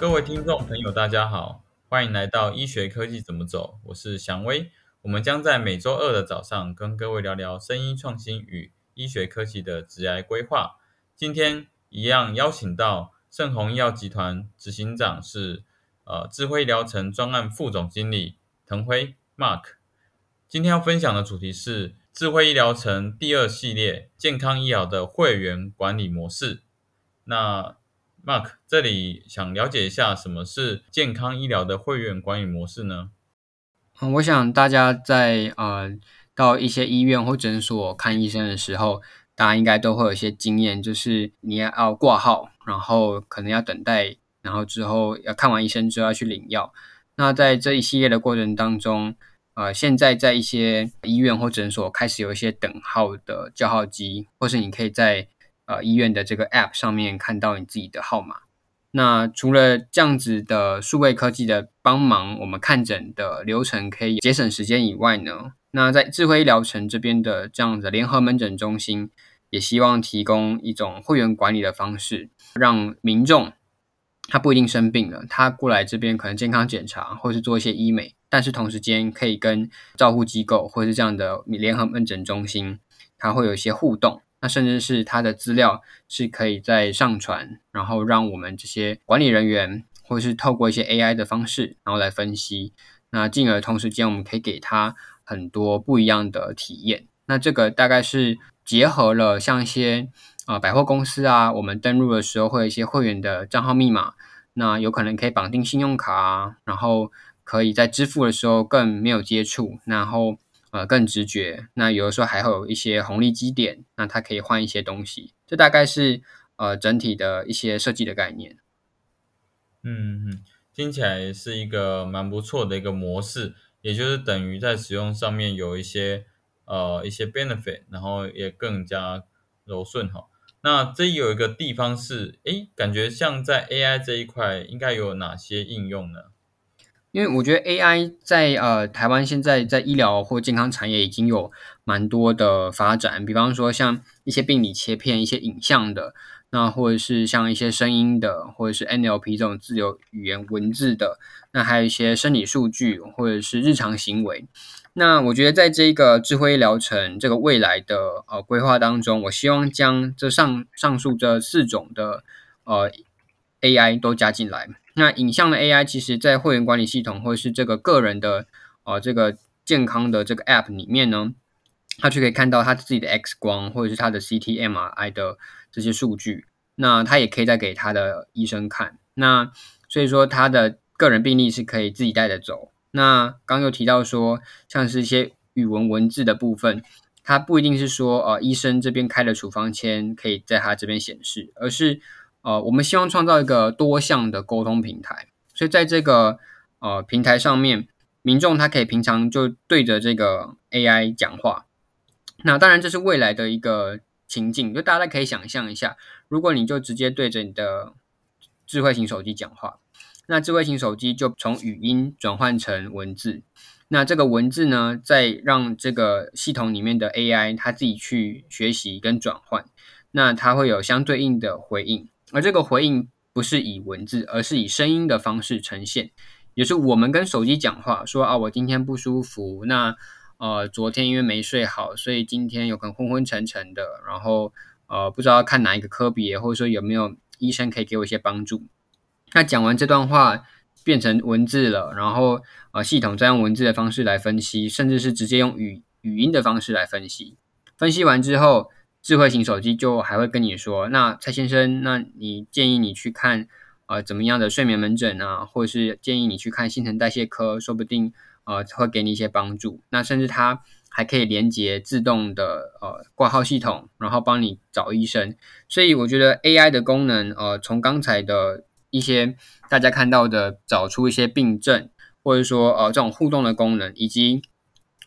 各位听众朋友，大家好，欢迎来到医学科技怎么走，我是祥威。我们将在每周二的早上跟各位聊聊声医创新与医学科技的职癌规划。今天一样邀请到盛虹医药集团执行长是呃智慧医疗城专案副总经理滕辉 Mark。今天要分享的主题是智慧医疗城第二系列健康医疗的会员管理模式。那 Mark 这里想了解一下，什么是健康医疗的会员管理模式呢？嗯，我想大家在呃到一些医院或诊所看医生的时候，大家应该都会有一些经验，就是你要挂号，然后可能要等待，然后之后要看完医生之后要去领药。那在这一系列的过程当中，呃，现在在一些医院或诊所开始有一些等号的叫号机，或是你可以在呃医院的这个 App 上面看到你自己的号码。那除了这样子的数位科技的帮忙，我们看诊的流程可以节省时间以外呢，那在智慧医疗城这边的这样的联合门诊中心，也希望提供一种会员管理的方式，让民众他不一定生病了，他过来这边可能健康检查或是做一些医美，但是同时间可以跟照护机构或是这样的联合门诊中心，它会有一些互动。那甚至是它的资料是可以再上传，然后让我们这些管理人员，或是透过一些 AI 的方式，然后来分析，那进而同时间我们可以给他很多不一样的体验。那这个大概是结合了像一些啊百货公司啊，我们登录的时候会有一些会员的账号密码，那有可能可以绑定信用卡啊，然后可以在支付的时候更没有接触，然后。呃，更直觉。那有的时候还会有一些红利基点，那它可以换一些东西。这大概是呃整体的一些设计的概念。嗯嗯，听起来是一个蛮不错的一个模式，也就是等于在使用上面有一些呃一些 benefit，然后也更加柔顺哈。那这有一个地方是，诶，感觉像在 AI 这一块应该有哪些应用呢？因为我觉得 AI 在呃台湾现在在医疗或健康产业已经有蛮多的发展，比方说像一些病理切片、一些影像的，那或者是像一些声音的，或者是 NLP 这种自由语言文字的，那还有一些生理数据或者是日常行为。那我觉得在这个智慧医疗城这个未来的呃规划当中，我希望将这上上述这四种的呃 AI 都加进来。那影像的 AI，其实在会员管理系统或者是这个个人的呃这个健康的这个 App 里面呢，他就可以看到他自己的 X 光或者是他的 CT、MRI 的这些数据。那他也可以再给他的医生看。那所以说他的个人病历是可以自己带着走。那刚又提到说，像是一些语文文字的部分，它不一定是说呃医生这边开的处方签可以在他这边显示，而是。呃，我们希望创造一个多项的沟通平台，所以在这个呃平台上面，民众他可以平常就对着这个 AI 讲话。那当然这是未来的一个情境，就大家可以想象一下，如果你就直接对着你的智慧型手机讲话，那智慧型手机就从语音转换成文字，那这个文字呢，再让这个系统里面的 AI 它自己去学习跟转换，那它会有相对应的回应。而这个回应不是以文字，而是以声音的方式呈现，也是我们跟手机讲话，说啊，我今天不舒服，那呃，昨天因为没睡好，所以今天有可能昏昏沉沉的，然后呃，不知道看哪一个科别，或者说有没有医生可以给我一些帮助。那讲完这段话变成文字了，然后呃，系统再用文字的方式来分析，甚至是直接用语语音的方式来分析。分析完之后。智慧型手机就还会跟你说，那蔡先生，那你建议你去看呃怎么样的睡眠门诊啊，或者是建议你去看新陈代谢科，说不定呃会给你一些帮助。那甚至它还可以连接自动的呃挂号系统，然后帮你找医生。所以我觉得 AI 的功能，呃，从刚才的一些大家看到的找出一些病症，或者说呃这种互动的功能，以及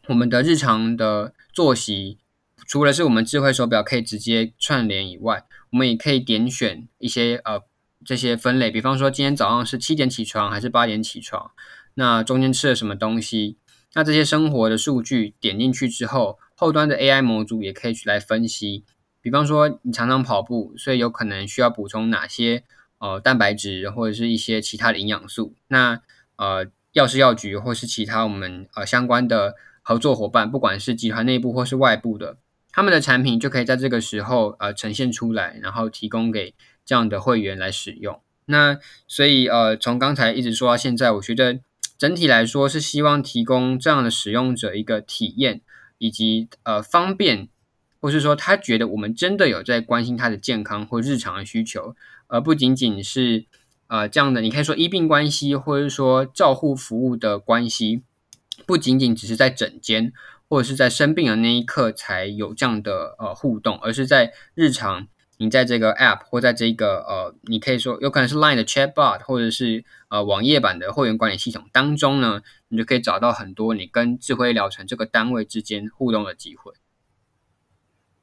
我们的日常的作息。除了是我们智慧手表可以直接串联以外，我们也可以点选一些呃这些分类，比方说今天早上是七点起床还是八点起床，那中间吃了什么东西，那这些生活的数据点进去之后，后端的 AI 模组也可以去来分析，比方说你常常跑步，所以有可能需要补充哪些呃蛋白质或者是一些其他的营养素。那呃药师药局或是其他我们呃相关的合作伙伴，不管是集团内部或是外部的，他们的产品就可以在这个时候呃呈现出来，然后提供给这样的会员来使用。那所以呃从刚才一直说到现在，我觉得整体来说是希望提供这样的使用者一个体验，以及呃方便。或是说，他觉得我们真的有在关心他的健康或日常的需求，而不仅仅是呃这样的。你可以说医病关系，或者是说照护服务的关系，不仅仅只是在诊间或者是在生病的那一刻才有这样的呃互动，而是在日常，你在这个 App 或在这个呃，你可以说有可能是 Line 的 Chatbot，或者是呃网页版的会员管理系统当中呢，你就可以找到很多你跟智慧疗程这个单位之间互动的机会。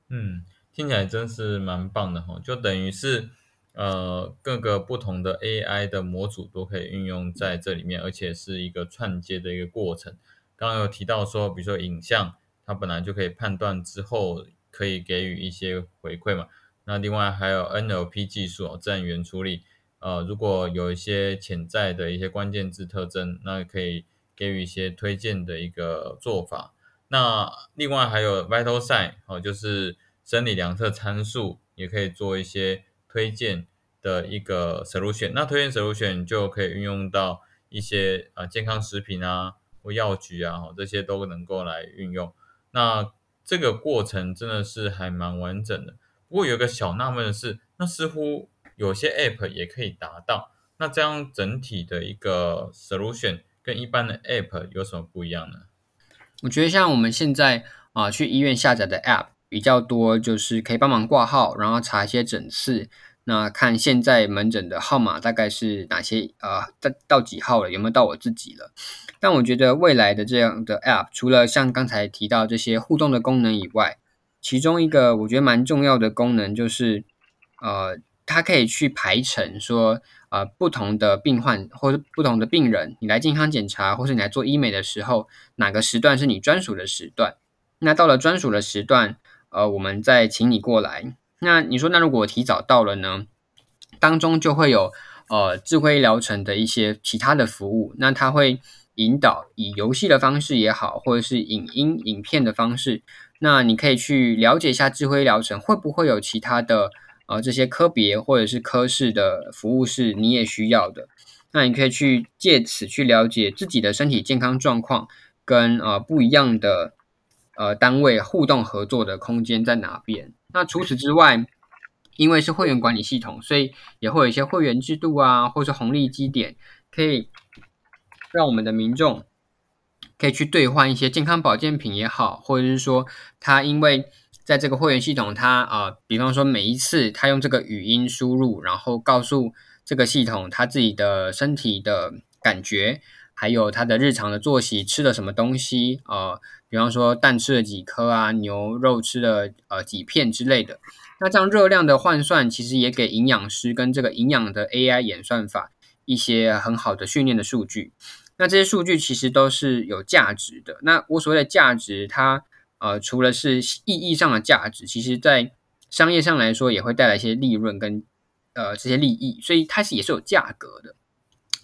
嗯，听起来真是蛮棒的哈，就等于是呃各个不同的 AI 的模组都可以运用在这里面，而且是一个串接的一个过程。刚刚有提到说，比如说影像，它本来就可以判断之后可以给予一些回馈嘛。那另外还有 NLP 技术，自然语言处理，呃，如果有一些潜在的一些关键字特征，那可以给予一些推荐的一个做法。那另外还有 vital sign 哦，就是生理量测参数，也可以做一些推荐的一个 solution。那推荐 solution 就可以运用到一些啊健康食品啊或药局啊，这些都能够来运用。那这个过程真的是还蛮完整的。不过有个小纳闷的是，那似乎有些 app 也可以达到。那这样整体的一个 solution 跟一般的 app 有什么不一样呢？我觉得像我们现在啊去医院下载的 App 比较多，就是可以帮忙挂号，然后查一些诊次，那看现在门诊的号码大概是哪些啊？到到几号了？有没有到我自己了？但我觉得未来的这样的 App，除了像刚才提到这些互动的功能以外，其中一个我觉得蛮重要的功能就是呃，它可以去排程说。呃，不同的病患或者不同的病人，你来健康检查，或是你来做医美的时候，哪个时段是你专属的时段？那到了专属的时段，呃，我们再请你过来。那你说，那如果提早到了呢？当中就会有呃智慧疗程的一些其他的服务，那它会引导以游戏的方式也好，或者是影音影片的方式，那你可以去了解一下智慧疗程会不会有其他的。呃，这些科别或者是科室的服务是你也需要的，那你可以去借此去了解自己的身体健康状况，跟呃不一样的呃单位互动合作的空间在哪边。那除此之外，因为是会员管理系统，所以也会有一些会员制度啊，或者红利积点，可以让我们的民众可以去兑换一些健康保健品也好，或者是说他因为。在这个会员系统，他啊，比方说每一次他用这个语音输入，然后告诉这个系统他自己的身体的感觉，还有他的日常的作息，吃了什么东西啊，比方说蛋吃了几颗啊，牛肉吃了呃几片之类的。那这样热量的换算，其实也给营养师跟这个营养的 AI 演算法一些很好的训练的数据。那这些数据其实都是有价值的。那我所谓的价值，它。呃，除了是意义上的价值，其实在商业上来说也会带来一些利润跟呃这些利益，所以它是也是有价格的。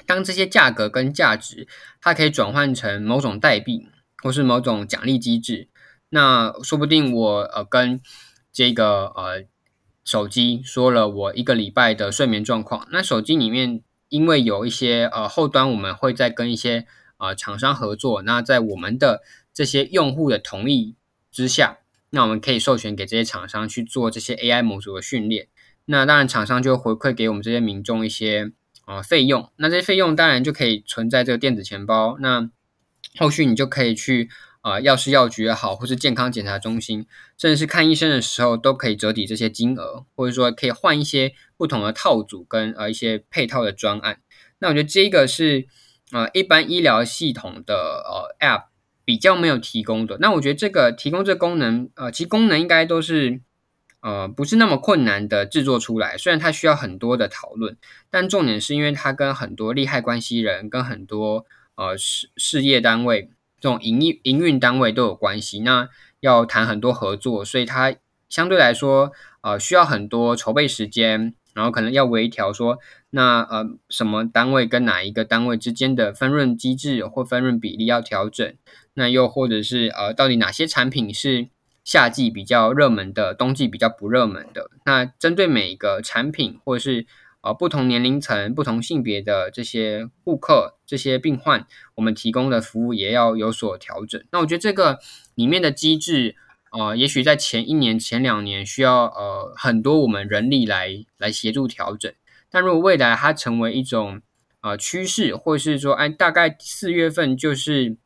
当这些价格跟价值它可以转换成某种代币或是某种奖励机制，那说不定我呃跟这个呃手机说了我一个礼拜的睡眠状况，那手机里面因为有一些呃后端我们会在跟一些呃厂商合作，那在我们的这些用户的同意。之下，那我们可以授权给这些厂商去做这些 AI 模组的训练。那当然，厂商就回馈给我们这些民众一些啊费用。那这些费用当然就可以存在这个电子钱包。那后续你就可以去啊药师药局也好，或是健康检查中心，甚至是看医生的时候，都可以折抵这些金额，或者说可以换一些不同的套组跟呃一些配套的专案。那我觉得这个是啊一般医疗系统的呃 App。比较没有提供的，那我觉得这个提供这功能，呃，其实功能应该都是，呃，不是那么困难的制作出来。虽然它需要很多的讨论，但重点是因为它跟很多利害关系人、跟很多呃事事业单位、这种营营营运单位都有关系。那要谈很多合作，所以它相对来说，呃，需要很多筹备时间，然后可能要微调说那呃，什么单位跟哪一个单位之间的分润机制或分润比例要调整？那又或者是呃，到底哪些产品是夏季比较热门的，冬季比较不热门的？那针对每一个产品或者是呃不同年龄层、不同性别的这些顾客、这些病患，我们提供的服务也要有所调整。那我觉得这个里面的机制，呃，也许在前一年、前两年需要呃很多我们人力来来协助调整。但如果未来它成为一种呃趋势，或是说，哎，大概四月份就是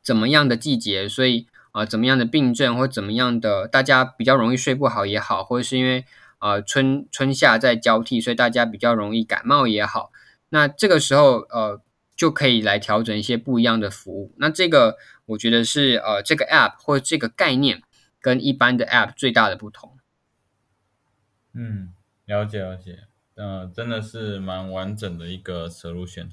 怎么样的季节，所以啊，怎么样的病症或怎么样的大家比较容易睡不好也好，或者是因为呃春春夏在交替，所以大家比较容易感冒也好，那这个时候呃就可以来调整一些不一样的服务。那这个我觉得是呃这个 app 或这个概念跟一般的 app 最大的不同。嗯，了解了解。嗯，真的是蛮完整的一个 solution。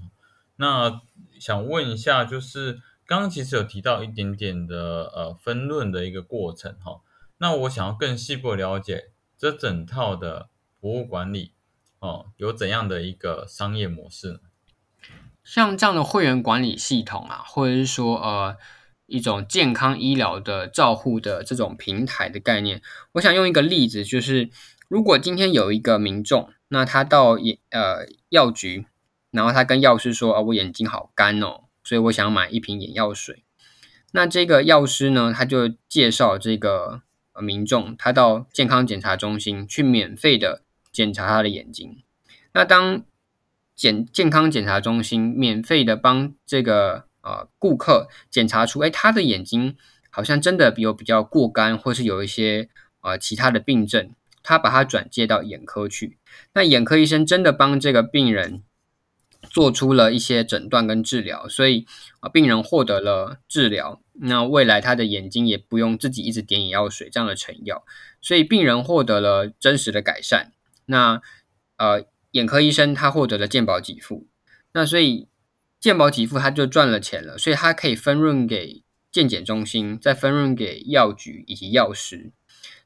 那想问一下，就是刚刚其实有提到一点点的呃分论的一个过程哈。那我想要更细部了解这整套的服务管理哦，有怎样的一个商业模式？像这样的会员管理系统啊，或者是说呃一种健康医疗的照护的这种平台的概念，我想用一个例子，就是如果今天有一个民众。那他到眼呃药局，然后他跟药师说：“啊，我眼睛好干哦，所以我想买一瓶眼药水。”那这个药师呢，他就介绍这个民众，他到健康检查中心去免费的检查他的眼睛。那当检健康检查中心免费的帮这个呃顾客检查出，哎，他的眼睛好像真的有比较过干，或是有一些呃其他的病症。他把他转介到眼科去，那眼科医生真的帮这个病人做出了一些诊断跟治疗，所以啊，病人获得了治疗，那未来他的眼睛也不用自己一直点眼药水这样的成药，所以病人获得了真实的改善。那呃，眼科医生他获得了健保给付，那所以健保给付他就赚了钱了，所以他可以分润给健检中心，再分润给药局以及药师。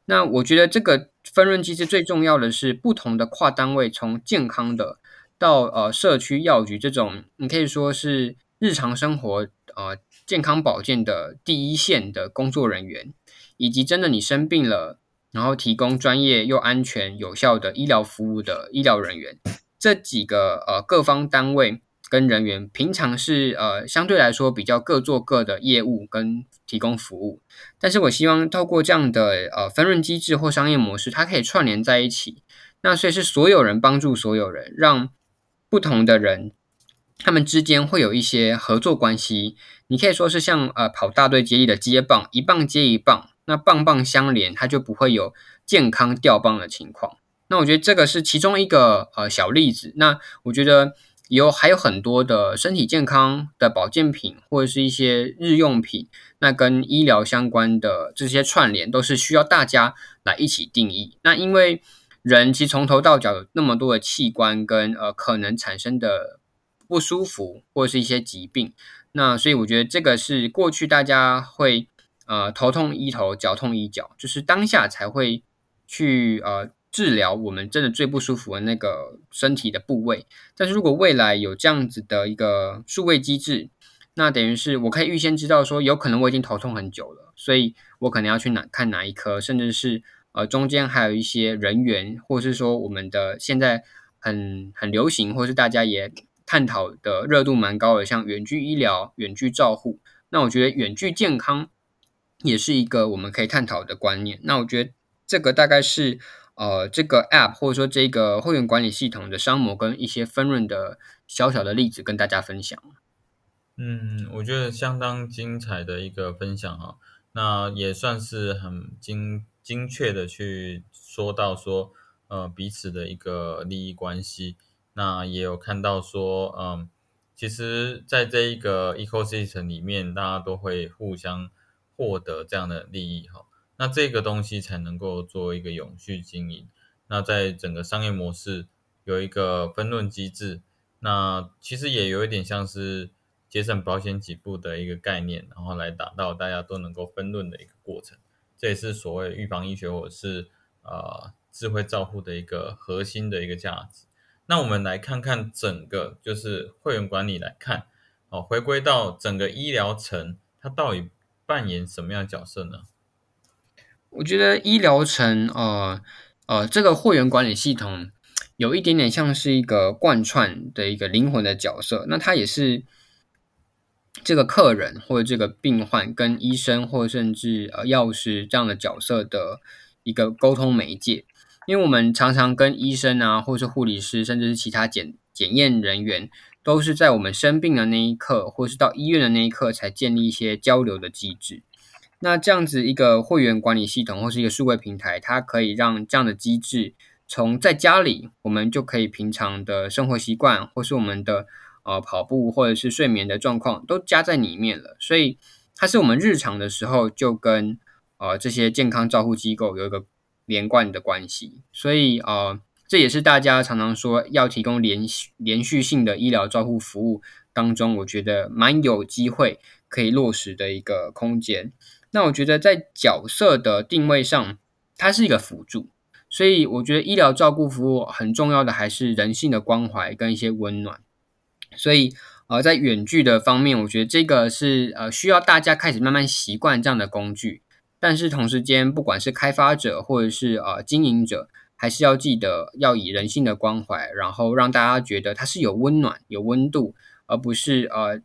那我觉得这个分润机制最重要的是，不同的跨单位从健康的到呃社区药局这种，你可以说是日常生活呃健康保健的第一线的工作人员，以及真的你生病了，然后提供专业又安全有效的医疗服务的医疗人员，这几个呃各方单位。跟人员平常是呃相对来说比较各做各的业务跟提供服务，但是我希望透过这样的呃分润机制或商业模式，它可以串联在一起。那所以是所有人帮助所有人，让不同的人他们之间会有一些合作关系。你可以说是像呃跑大队接力的接棒，一棒接一棒，那棒棒相连，它就不会有健康掉棒的情况。那我觉得这个是其中一个呃小例子。那我觉得。有还有很多的身体健康的保健品，或者是一些日用品，那跟医疗相关的这些串联，都是需要大家来一起定义。那因为人其实从头到脚有那么多的器官跟呃可能产生的不舒服或者是一些疾病，那所以我觉得这个是过去大家会呃头痛医头，脚痛医脚，就是当下才会去呃。治疗我们真的最不舒服的那个身体的部位，但是如果未来有这样子的一个数位机制，那等于是我可以预先知道说，有可能我已经头痛很久了，所以我可能要去哪看哪一科，甚至是呃中间还有一些人员，或是说我们的现在很很流行，或是大家也探讨的热度蛮高的，像远距医疗、远距照护，那我觉得远距健康也是一个我们可以探讨的观念。那我觉得这个大概是。呃，这个 App 或者说这个会员管理系统的商模跟一些分润的小小的例子跟大家分享。嗯，我觉得相当精彩的一个分享哈，那也算是很精精确的去说到说，呃，彼此的一个利益关系。那也有看到说，嗯，其实在这一个 ecosystem 里面，大家都会互相获得这样的利益哈。那这个东西才能够做一个永续经营。那在整个商业模式有一个分论机制，那其实也有一点像是节省保险起步的一个概念，然后来达到大家都能够分论的一个过程。这也是所谓预防医学或是呃智慧照护的一个核心的一个价值。那我们来看看整个就是会员管理来看，哦，回归到整个医疗层，它到底扮演什么样的角色呢？我觉得医疗层，呃呃，这个会员管理系统有一点点像是一个贯穿的一个灵魂的角色，那它也是这个客人或者这个病患跟医生或甚至呃药师这样的角色的一个沟通媒介。因为我们常常跟医生啊，或是护理师，甚至是其他检检验人员，都是在我们生病的那一刻，或是到医院的那一刻，才建立一些交流的机制。那这样子一个会员管理系统，或是一个数位平台，它可以让这样的机制，从在家里，我们就可以平常的生活习惯，或是我们的呃跑步，或者是睡眠的状况，都加在里面了。所以，它是我们日常的时候，就跟呃这些健康照护机构有一个。连贯的关系，所以呃，这也是大家常常说要提供连续连续性的医疗照护服务当中，我觉得蛮有机会可以落实的一个空间。那我觉得在角色的定位上，它是一个辅助，所以我觉得医疗照顾服务很重要的还是人性的关怀跟一些温暖。所以呃，在远距的方面，我觉得这个是呃需要大家开始慢慢习惯这样的工具。但是同时间，不管是开发者或者是呃经营者，还是要记得要以人性的关怀，然后让大家觉得它是有温暖、有温度，而不是呃，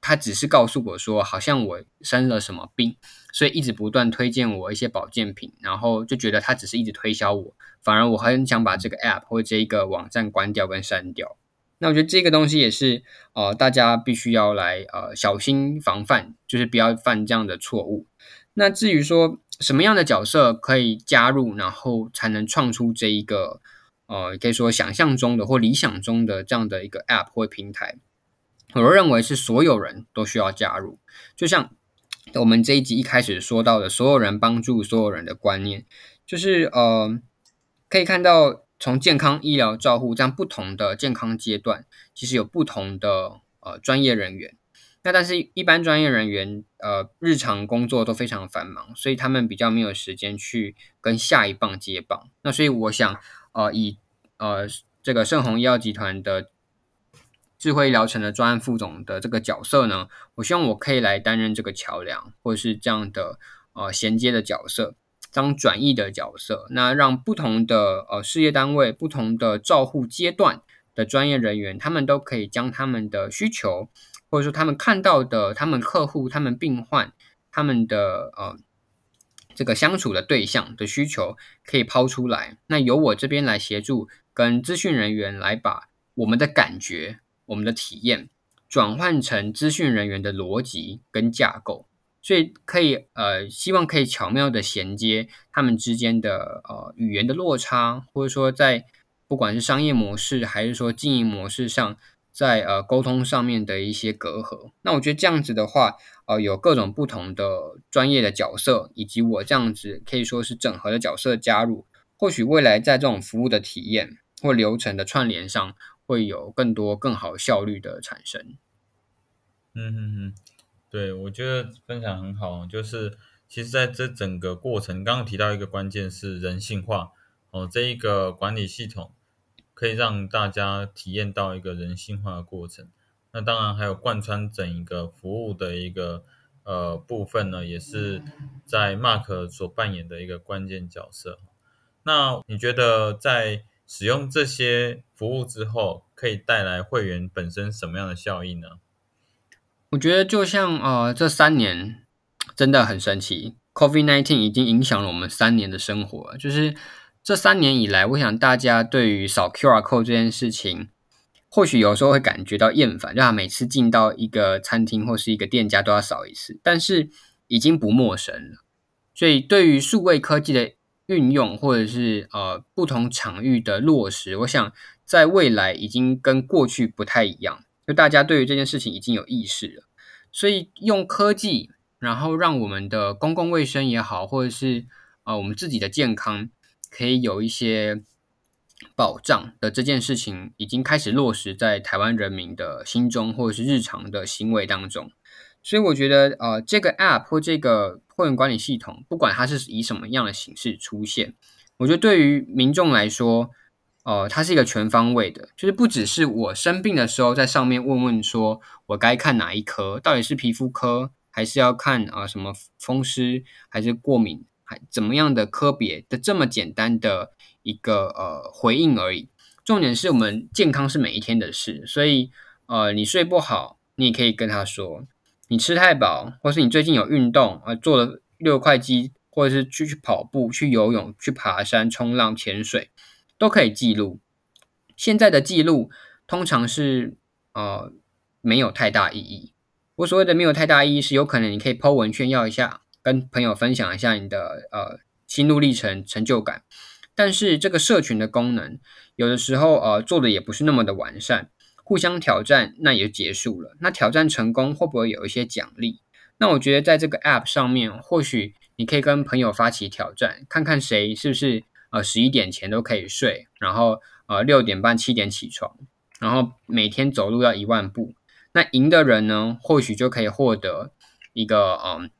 他只是告诉我说，好像我生了什么病，所以一直不断推荐我一些保健品，然后就觉得他只是一直推销我，反而我很想把这个 app 或者这一个网站关掉跟删掉。那我觉得这个东西也是呃，大家必须要来呃小心防范，就是不要犯这样的错误。那至于说什么样的角色可以加入，然后才能创出这一个呃，可以说想象中的或理想中的这样的一个 App 或平台，我认为是所有人都需要加入。就像我们这一集一开始说到的，所有人帮助所有人的观念，就是呃，可以看到从健康医疗照护这样不同的健康阶段，其实有不同的呃专业人员。那但是，一般专业人员，呃，日常工作都非常繁忙，所以他们比较没有时间去跟下一棒接棒。那所以，我想，呃，以呃这个盛虹医药集团的智慧疗程的专案副总的这个角色呢，我希望我可以来担任这个桥梁，或者是这样的呃衔接的角色，当转译的角色，那让不同的呃事业单位、不同的照护阶段的专业人员，他们都可以将他们的需求。或者说，他们看到的，他们客户、他们病患、他们的呃这个相处的对象的需求，可以抛出来。那由我这边来协助，跟资讯人员来把我们的感觉、我们的体验转换成资讯人员的逻辑跟架构，所以可以呃，希望可以巧妙的衔接他们之间的呃语言的落差，或者说在不管是商业模式还是说经营模式上。在呃沟通上面的一些隔阂，那我觉得这样子的话，呃有各种不同的专业的角色，以及我这样子可以说是整合的角色加入，或许未来在这种服务的体验或流程的串联上，会有更多更好效率的产生。嗯嗯嗯，对，我觉得分享很好，就是其实在这整个过程，刚刚提到一个关键是人性化哦，这一个管理系统。可以让大家体验到一个人性化的过程。那当然还有贯穿整一个服务的一个呃部分呢，也是在 Mark 所扮演的一个关键角色。那你觉得在使用这些服务之后，可以带来会员本身什么样的效益呢？我觉得就像呃这三年真的很神奇，COVID-19 已经影响了我们三年的生活，就是。这三年以来，我想大家对于扫 QR code 这件事情，或许有时候会感觉到厌烦，就他每次进到一个餐厅或是一个店家都要扫一次，但是已经不陌生了。所以，对于数位科技的运用，或者是呃不同场域的落实，我想在未来已经跟过去不太一样，就大家对于这件事情已经有意识了。所以，用科技，然后让我们的公共卫生也好，或者是呃我们自己的健康。可以有一些保障的这件事情，已经开始落实在台湾人民的心中，或者是日常的行为当中。所以我觉得，呃，这个 App 或这个会员管理系统，不管它是以什么样的形式出现，我觉得对于民众来说，呃，它是一个全方位的，就是不只是我生病的时候在上面问问说我该看哪一科，到底是皮肤科还是要看啊什么风湿还是过敏怎么样的科别的这么简单的一个呃回应而已。重点是我们健康是每一天的事，所以呃你睡不好，你也可以跟他说；你吃太饱，或是你最近有运动啊，做了六块肌，或者是去去跑步、去游泳、去爬山、冲浪、潜水。都可以记录。现在的记录通常是呃没有太大意义。我所谓的没有太大意义，是有可能你可以 Po 文炫耀一下，跟朋友分享一下你的呃心路历程、成就感。但是这个社群的功能，有的时候呃做的也不是那么的完善。互相挑战，那也就结束了。那挑战成功会不会有一些奖励？那我觉得在这个 App 上面，或许你可以跟朋友发起挑战，看看谁是不是。呃，十一点前都可以睡，然后呃六点半七点起床，然后每天走路要一万步。那赢的人呢，或许就可以获得一个嗯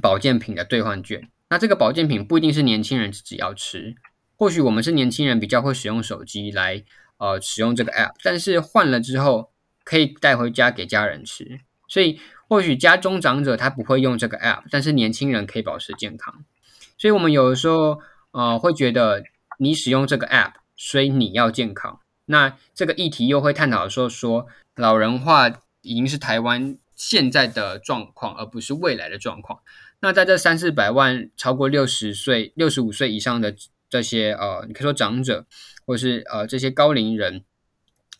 保健品的兑换券。那这个保健品不一定是年轻人自己要吃，或许我们是年轻人比较会使用手机来呃使用这个 app，但是换了之后可以带回家给家人吃。所以或许家中长者他不会用这个 app，但是年轻人可以保持健康。所以我们有的时候。呃，会觉得你使用这个 app，所以你要健康。那这个议题又会探讨说，说老人化已经是台湾现在的状况，而不是未来的状况。那在这三四百万超过六十岁、六十五岁以上的这些呃，你可以说长者，或是呃这些高龄人，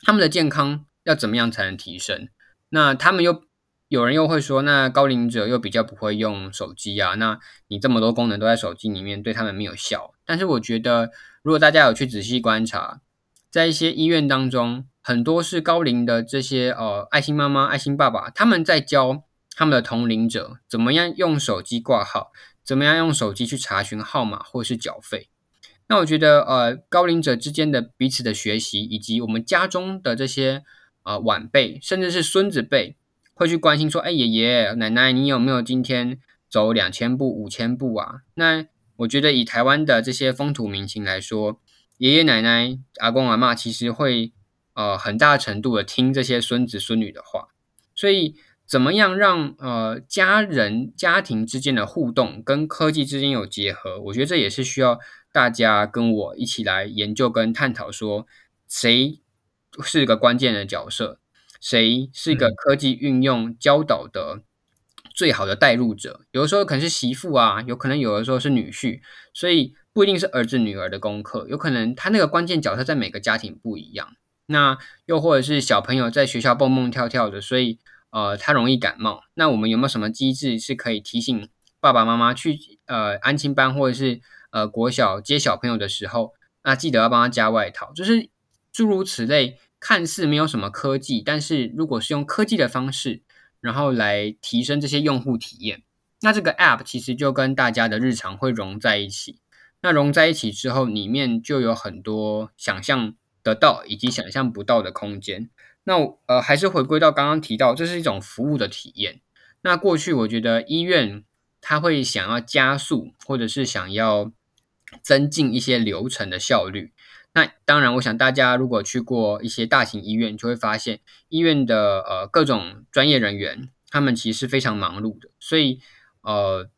他们的健康要怎么样才能提升？那他们又？有人又会说，那高龄者又比较不会用手机啊，那你这么多功能都在手机里面，对他们没有效。但是我觉得，如果大家有去仔细观察，在一些医院当中，很多是高龄的这些呃爱心妈妈、爱心爸爸，他们在教他们的同龄者怎么样用手机挂号，怎么样用手机去查询号码或是缴费。那我觉得，呃，高龄者之间的彼此的学习，以及我们家中的这些呃晚辈，甚至是孙子辈。会去关心说，哎，爷爷奶奶，你有没有今天走两千步、五千步啊？那我觉得以台湾的这些风土民情来说，爷爷奶奶、阿公阿妈其实会呃很大程度的听这些孙子孙女的话。所以，怎么样让呃家人家庭之间的互动跟科技之间有结合？我觉得这也是需要大家跟我一起来研究跟探讨，说谁是个关键的角色。谁是一个科技运用教导的最好的带入者？有的时候可能是媳妇啊，有可能有的时候是女婿，所以不一定是儿子女儿的功课，有可能他那个关键角色在每个家庭不一样。那又或者是小朋友在学校蹦蹦跳跳的，所以呃他容易感冒。那我们有没有什么机制是可以提醒爸爸妈妈去呃安亲班或者是呃国小接小朋友的时候，那记得要帮他加外套，就是诸如此类。看似没有什么科技，但是如果是用科技的方式，然后来提升这些用户体验，那这个 App 其实就跟大家的日常会融在一起。那融在一起之后，里面就有很多想象得到以及想象不到的空间。那呃，还是回归到刚刚提到，这是一种服务的体验。那过去我觉得医院它会想要加速，或者是想要增进一些流程的效率。那当然，我想大家如果去过一些大型医院，就会发现医院的呃各种专业人员，他们其实是非常忙碌的。所以呃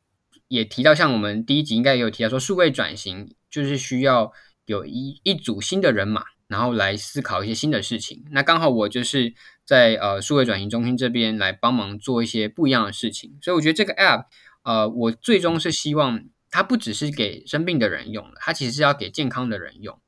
也提到，像我们第一集应该也有提到说，数位转型就是需要有一一组新的人马，然后来思考一些新的事情。那刚好我就是在呃数位转型中心这边来帮忙做一些不一样的事情。所以我觉得这个 App 呃，我最终是希望它不只是给生病的人用的，它其实是要给健康的人用。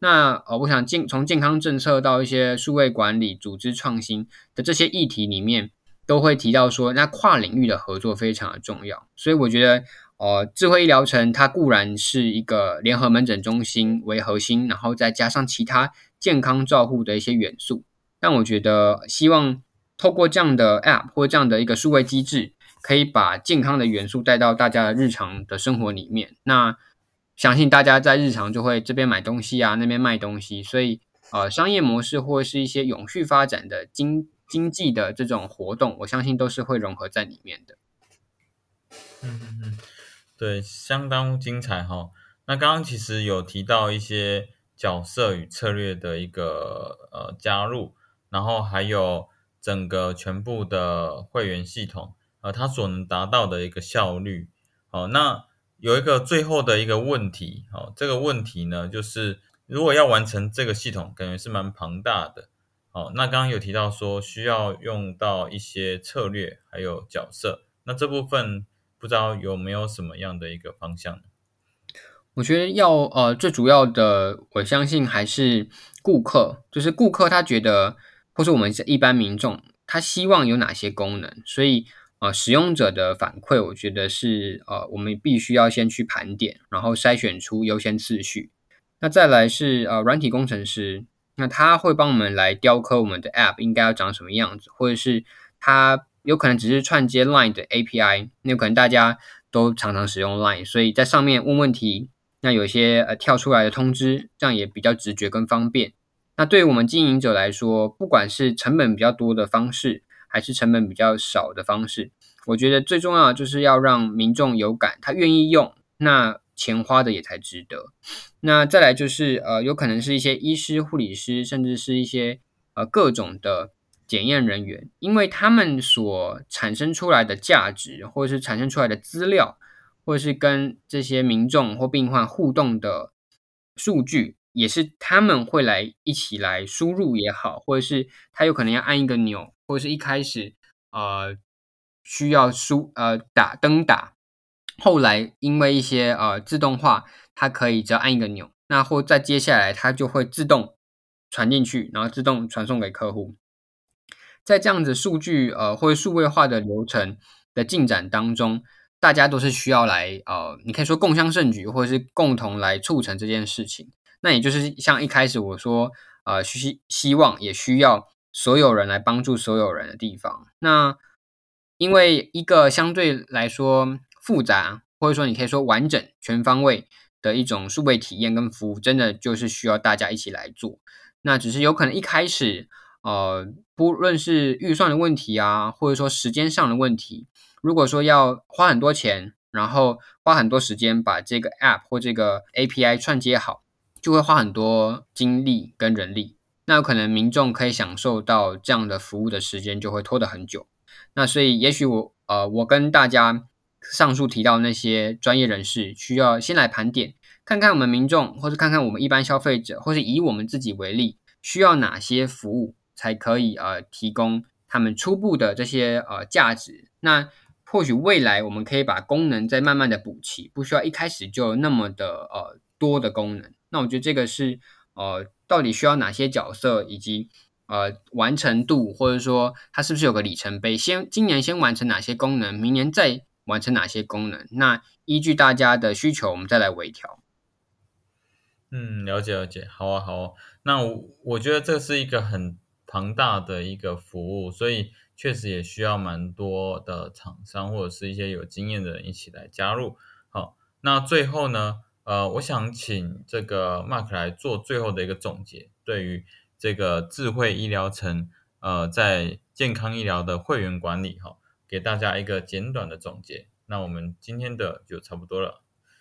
那呃，我想健从健康政策到一些数位管理、组织创新的这些议题里面，都会提到说，那跨领域的合作非常的重要。所以我觉得，呃，智慧医疗城它固然是一个联合门诊中心为核心，然后再加上其他健康照护的一些元素。但我觉得，希望透过这样的 App 或这样的一个数位机制，可以把健康的元素带到大家的日常的生活里面。那相信大家在日常就会这边买东西啊，那边卖东西，所以呃，商业模式或是一些永续发展的经经济的这种活动，我相信都是会融合在里面的。嗯嗯嗯，对，相当精彩哈。那刚刚其实有提到一些角色与策略的一个呃加入，然后还有整个全部的会员系统，呃，它所能达到的一个效率。好，那有一个最后的一个问题，好，这个问题呢，就是如果要完成这个系统，感觉是蛮庞大的。好，那刚刚有提到说需要用到一些策略，还有角色，那这部分不知道有没有什么样的一个方向？我觉得要呃最主要的，我相信还是顾客，就是顾客他觉得，或是我们一般民众，他希望有哪些功能，所以呃使用者的反馈，我觉得是呃我们必须要先去盘点，然后筛选出优先次序。那再来是呃软体工程师。那他会帮我们来雕刻我们的 App 应该要长什么样子，或者是他有可能只是串接 Line 的 API，那有可能大家都常常使用 Line，所以在上面问问题，那有些呃跳出来的通知，这样也比较直觉跟方便。那对于我们经营者来说，不管是成本比较多的方式，还是成本比较少的方式，我觉得最重要的就是要让民众有感，他愿意用。那钱花的也才值得。那再来就是，呃，有可能是一些医师、护理师，甚至是一些呃各种的检验人员，因为他们所产生出来的价值，或者是产生出来的资料，或者是跟这些民众或病患互动的数据，也是他们会来一起来输入也好，或者是他有可能要按一个钮，或者是一开始呃需要输呃打灯打。后来因为一些呃自动化，它可以只要按一个钮，那或再接下来它就会自动传进去，然后自动传送给客户。在这样子数据呃或者数位化的流程的进展当中，大家都是需要来呃，你可以说共襄盛举，或者是共同来促成这件事情。那也就是像一开始我说呃希希望也需要所有人来帮助所有人的地方。那因为一个相对来说。复杂，或者说你可以说完整、全方位的一种数位体验跟服务，真的就是需要大家一起来做。那只是有可能一开始，呃，不论是预算的问题啊，或者说时间上的问题，如果说要花很多钱，然后花很多时间把这个 App 或这个 API 串接好，就会花很多精力跟人力。那有可能民众可以享受到这样的服务的时间就会拖得很久。那所以，也许我，呃，我跟大家。上述提到那些专业人士需要先来盘点，看看我们民众，或是看看我们一般消费者，或是以我们自己为例，需要哪些服务才可以呃提供他们初步的这些呃价值。那或许未来我们可以把功能再慢慢的补齐，不需要一开始就那么的呃多的功能。那我觉得这个是呃到底需要哪些角色，以及呃完成度，或者说它是不是有个里程碑？先今年先完成哪些功能，明年再。完成哪些功能？那依据大家的需求，我们再来微调。嗯，了解了解，好啊好啊。那我我觉得这是一个很庞大的一个服务，所以确实也需要蛮多的厂商或者是一些有经验的人一起来加入。好，那最后呢，呃，我想请这个 Mark 来做最后的一个总结，对于这个智慧医疗城，呃，在健康医疗的会员管理，哈。给大家一个简短的总结，那我们今天的就差不多了。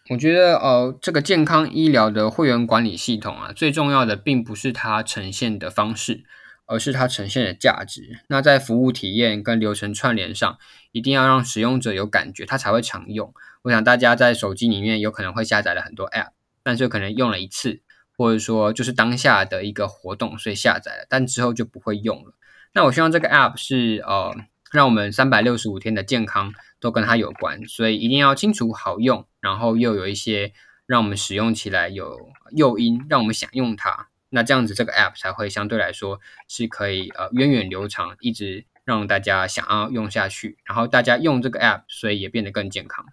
我觉得，呃，这个健康医疗的会员管理系统啊，最重要的并不是它呈现的方式，而是它呈现的价值。那在服务体验跟流程串联上，一定要让使用者有感觉，他才会常用。我想大家在手机里面有可能会下载了很多 App，但是可能用了一次，或者说就是当下的一个活动，所以下载了，但之后就不会用了。那我希望这个 App 是，呃。让我们三百六十五天的健康都跟它有关，所以一定要清楚好用，然后又有一些让我们使用起来有诱因，让我们想用它。那这样子这个 app 才会相对来说是可以呃源远流长，一直让大家想要用下去，然后大家用这个 app，所以也变得更健康。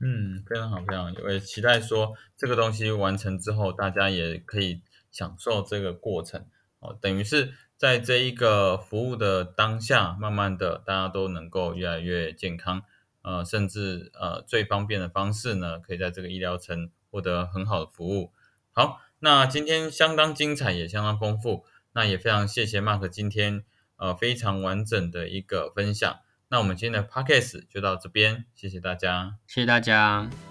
嗯，非常好，非常好，我，也期待说这个东西完成之后，大家也可以享受这个过程哦，等于是。在这一个服务的当下，慢慢的大家都能够越来越健康，呃，甚至呃最方便的方式呢，可以在这个医疗层获得很好的服务。好，那今天相当精彩，也相当丰富，那也非常谢谢 Mark 今天呃非常完整的一个分享。那我们今天的 Podcast 就到这边，谢谢大家，谢谢大家。